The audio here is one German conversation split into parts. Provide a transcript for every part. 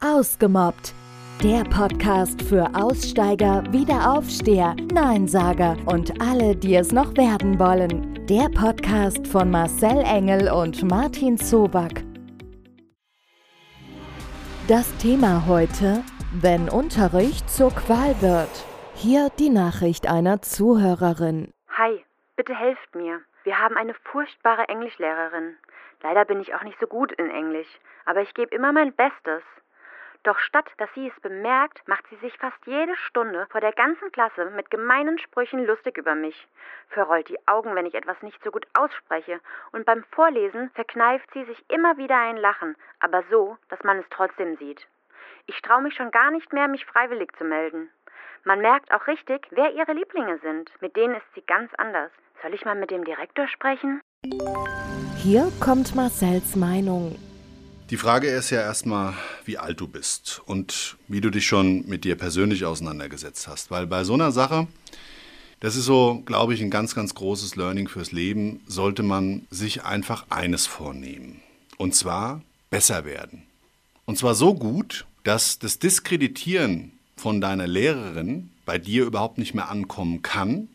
Ausgemobbt. Der Podcast für Aussteiger, Wiederaufsteher, Neinsager und alle, die es noch werden wollen. Der Podcast von Marcel Engel und Martin Zoback. Das Thema heute, wenn Unterricht zur Qual wird. Hier die Nachricht einer Zuhörerin. Hi, bitte helft mir. Wir haben eine furchtbare Englischlehrerin. Leider bin ich auch nicht so gut in Englisch, aber ich gebe immer mein Bestes. Doch statt dass sie es bemerkt, macht sie sich fast jede Stunde vor der ganzen Klasse mit gemeinen Sprüchen lustig über mich, verrollt die Augen, wenn ich etwas nicht so gut ausspreche, und beim Vorlesen verkneift sie sich immer wieder ein Lachen, aber so, dass man es trotzdem sieht. Ich traue mich schon gar nicht mehr, mich freiwillig zu melden. Man merkt auch richtig, wer ihre Lieblinge sind. Mit denen ist sie ganz anders. Soll ich mal mit dem Direktor sprechen? Hier kommt Marcells Meinung. Die Frage ist ja erstmal, wie alt du bist und wie du dich schon mit dir persönlich auseinandergesetzt hast. Weil bei so einer Sache, das ist so, glaube ich, ein ganz, ganz großes Learning fürs Leben, sollte man sich einfach eines vornehmen. Und zwar besser werden. Und zwar so gut, dass das Diskreditieren von deiner Lehrerin bei dir überhaupt nicht mehr ankommen kann,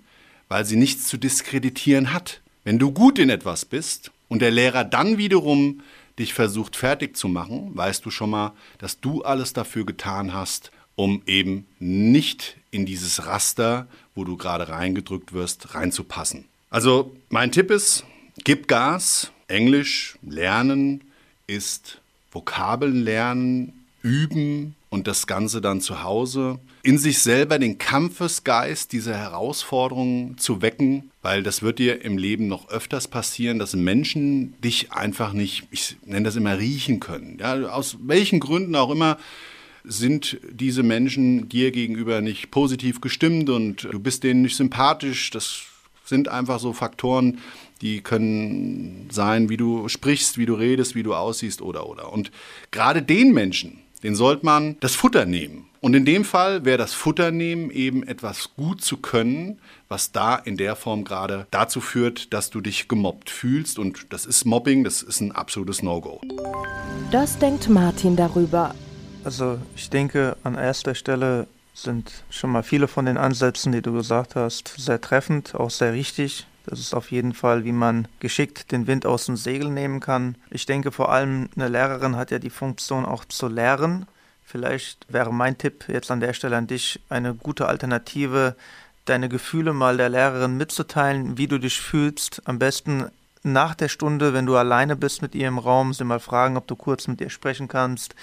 weil sie nichts zu diskreditieren hat. Wenn du gut in etwas bist und der Lehrer dann wiederum dich versucht fertig zu machen, weißt du schon mal, dass du alles dafür getan hast, um eben nicht in dieses Raster, wo du gerade reingedrückt wirst, reinzupassen. Also mein Tipp ist, gib Gas, Englisch lernen ist Vokabeln lernen, üben und das Ganze dann zu Hause in sich selber den Kampfesgeist dieser Herausforderungen zu wecken, weil das wird dir im Leben noch öfters passieren, dass Menschen dich einfach nicht, ich nenne das immer, riechen können. Ja, aus welchen Gründen auch immer sind diese Menschen dir gegenüber nicht positiv gestimmt und du bist denen nicht sympathisch. Das sind einfach so Faktoren, die können sein, wie du sprichst, wie du redest, wie du aussiehst oder oder. Und gerade den Menschen, den sollte man das Futter nehmen. Und in dem Fall wäre das Futter nehmen eben etwas gut zu können, was da in der Form gerade dazu führt, dass du dich gemobbt fühlst. Und das ist Mobbing, das ist ein absolutes No-Go. Das denkt Martin darüber. Also ich denke, an erster Stelle sind schon mal viele von den Ansätzen, die du gesagt hast, sehr treffend, auch sehr richtig. Das ist auf jeden Fall, wie man geschickt den Wind aus dem Segel nehmen kann. Ich denke vor allem, eine Lehrerin hat ja die Funktion auch zu lehren. Vielleicht wäre mein Tipp jetzt an der Stelle an dich eine gute Alternative, deine Gefühle mal der Lehrerin mitzuteilen, wie du dich fühlst. Am besten nach der Stunde, wenn du alleine bist mit ihr im Raum, sie mal fragen, ob du kurz mit ihr sprechen kannst,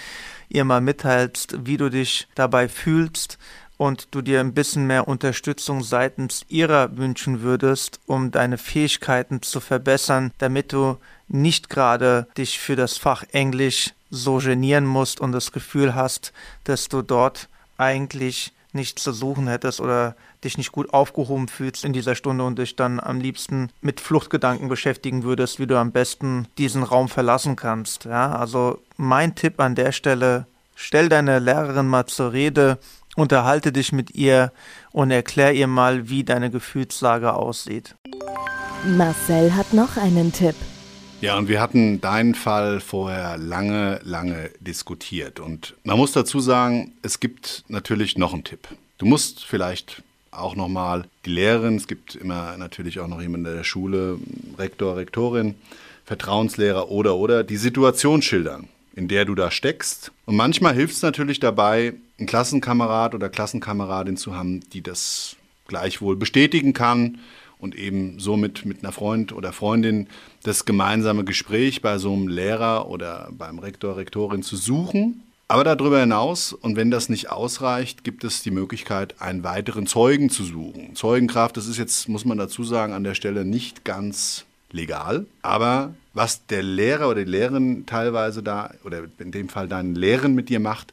ihr mal mitteilst, wie du dich dabei fühlst und du dir ein bisschen mehr Unterstützung seitens ihrer wünschen würdest, um deine Fähigkeiten zu verbessern, damit du nicht gerade dich für das Fach Englisch so genieren musst und das Gefühl hast, dass du dort eigentlich nichts zu suchen hättest oder dich nicht gut aufgehoben fühlst in dieser Stunde und dich dann am liebsten mit Fluchtgedanken beschäftigen würdest, wie du am besten diesen Raum verlassen kannst. Ja, also mein Tipp an der Stelle, stell deine Lehrerin mal zur Rede, Unterhalte dich mit ihr und erklär ihr mal, wie deine Gefühlslage aussieht. Marcel hat noch einen Tipp. Ja, und wir hatten deinen Fall vorher lange, lange diskutiert. Und man muss dazu sagen, es gibt natürlich noch einen Tipp. Du musst vielleicht auch nochmal die Lehrerin, es gibt immer natürlich auch noch jemanden in der Schule, Rektor, Rektorin, Vertrauenslehrer oder oder die Situation schildern in der du da steckst. Und manchmal hilft es natürlich dabei, einen Klassenkamerad oder Klassenkameradin zu haben, die das gleichwohl bestätigen kann und eben somit mit einer Freund oder Freundin das gemeinsame Gespräch bei so einem Lehrer oder beim Rektor, Rektorin zu suchen. Aber darüber hinaus, und wenn das nicht ausreicht, gibt es die Möglichkeit, einen weiteren Zeugen zu suchen. Zeugenkraft, das ist jetzt, muss man dazu sagen, an der Stelle nicht ganz legal. Aber was der Lehrer oder die Lehrerin teilweise da, oder in dem Fall deinen Lehren mit dir macht,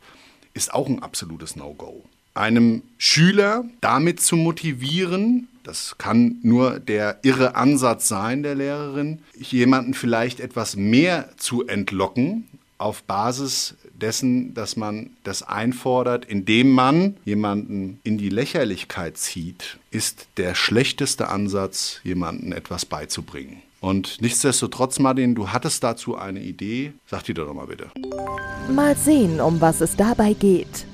ist auch ein absolutes No-Go. Einem Schüler damit zu motivieren, das kann nur der irre Ansatz sein der Lehrerin, jemanden vielleicht etwas mehr zu entlocken auf Basis dessen, dass man das einfordert, indem man jemanden in die Lächerlichkeit zieht, ist der schlechteste Ansatz, jemanden etwas beizubringen. Und nichtsdestotrotz, Martin, du hattest dazu eine Idee. Sag die doch mal bitte. Mal sehen, um was es dabei geht.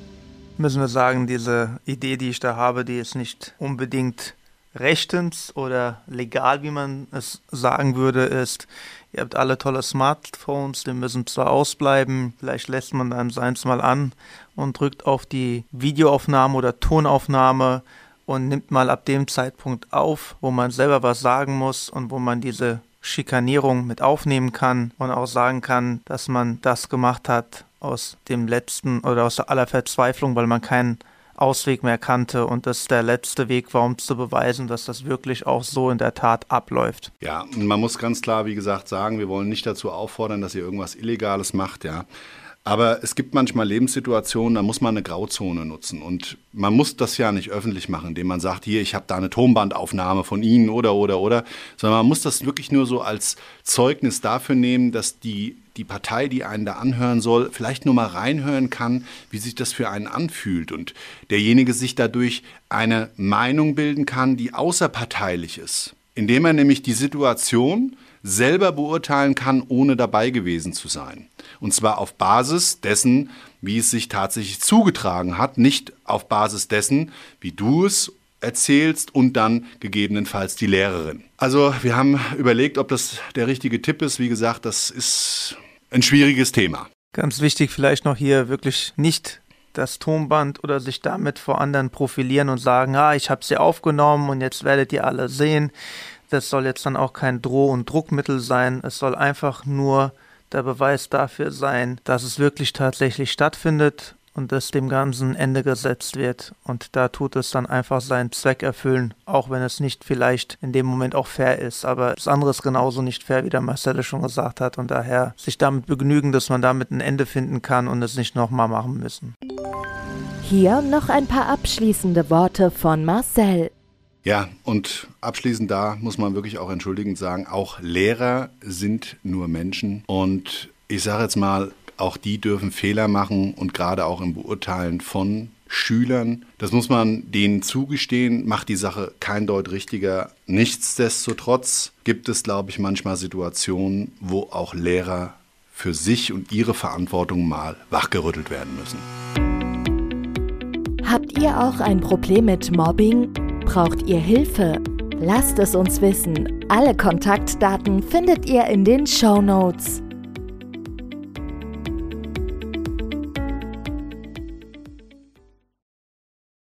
Müssen wir sagen, diese Idee, die ich da habe, die ist nicht unbedingt rechtens oder legal, wie man es sagen würde, ist, ihr habt alle tolle Smartphones, die müssen zwar ausbleiben, vielleicht lässt man dann seins mal an und drückt auf die Videoaufnahme oder Tonaufnahme und nimmt mal ab dem Zeitpunkt auf, wo man selber was sagen muss und wo man diese Schikanierung mit aufnehmen kann und auch sagen kann, dass man das gemacht hat aus dem letzten oder aus aller Verzweiflung, weil man keinen Ausweg mehr kannte und das der letzte Weg war, um zu beweisen, dass das wirklich auch so in der Tat abläuft. Ja, man muss ganz klar, wie gesagt, sagen, wir wollen nicht dazu auffordern, dass ihr irgendwas Illegales macht, ja. Aber es gibt manchmal Lebenssituationen, da muss man eine Grauzone nutzen. Und man muss das ja nicht öffentlich machen, indem man sagt, hier, ich habe da eine Tonbandaufnahme von Ihnen oder, oder, oder. Sondern man muss das wirklich nur so als Zeugnis dafür nehmen, dass die, die Partei, die einen da anhören soll, vielleicht nur mal reinhören kann, wie sich das für einen anfühlt. Und derjenige sich dadurch eine Meinung bilden kann, die außerparteilich ist. Indem er nämlich die Situation selber beurteilen kann, ohne dabei gewesen zu sein. Und zwar auf Basis dessen, wie es sich tatsächlich zugetragen hat, nicht auf Basis dessen, wie du es erzählst und dann gegebenenfalls die Lehrerin. Also wir haben überlegt, ob das der richtige Tipp ist. Wie gesagt, das ist ein schwieriges Thema. Ganz wichtig vielleicht noch hier wirklich nicht das Tonband oder sich damit vor anderen profilieren und sagen, ah, ich habe sie aufgenommen und jetzt werdet ihr alle sehen. Das soll jetzt dann auch kein Droh- und Druckmittel sein. Es soll einfach nur der Beweis dafür sein, dass es wirklich tatsächlich stattfindet und dass dem Ganzen Ende gesetzt wird. Und da tut es dann einfach seinen Zweck erfüllen, auch wenn es nicht vielleicht in dem Moment auch fair ist. Aber das andere ist genauso nicht fair, wie der Marcelle schon gesagt hat. Und daher sich damit begnügen, dass man damit ein Ende finden kann und es nicht nochmal machen müssen. Hier noch ein paar abschließende Worte von Marcel. Ja, und abschließend da muss man wirklich auch entschuldigend sagen, auch Lehrer sind nur Menschen. Und ich sage jetzt mal, auch die dürfen Fehler machen und gerade auch im Beurteilen von Schülern. Das muss man denen zugestehen, macht die Sache kein Deut richtiger. Nichtsdestotrotz gibt es, glaube ich, manchmal Situationen, wo auch Lehrer für sich und ihre Verantwortung mal wachgerüttelt werden müssen. Habt ihr auch ein Problem mit Mobbing? Braucht ihr Hilfe? Lasst es uns wissen. Alle Kontaktdaten findet ihr in den Show Notes.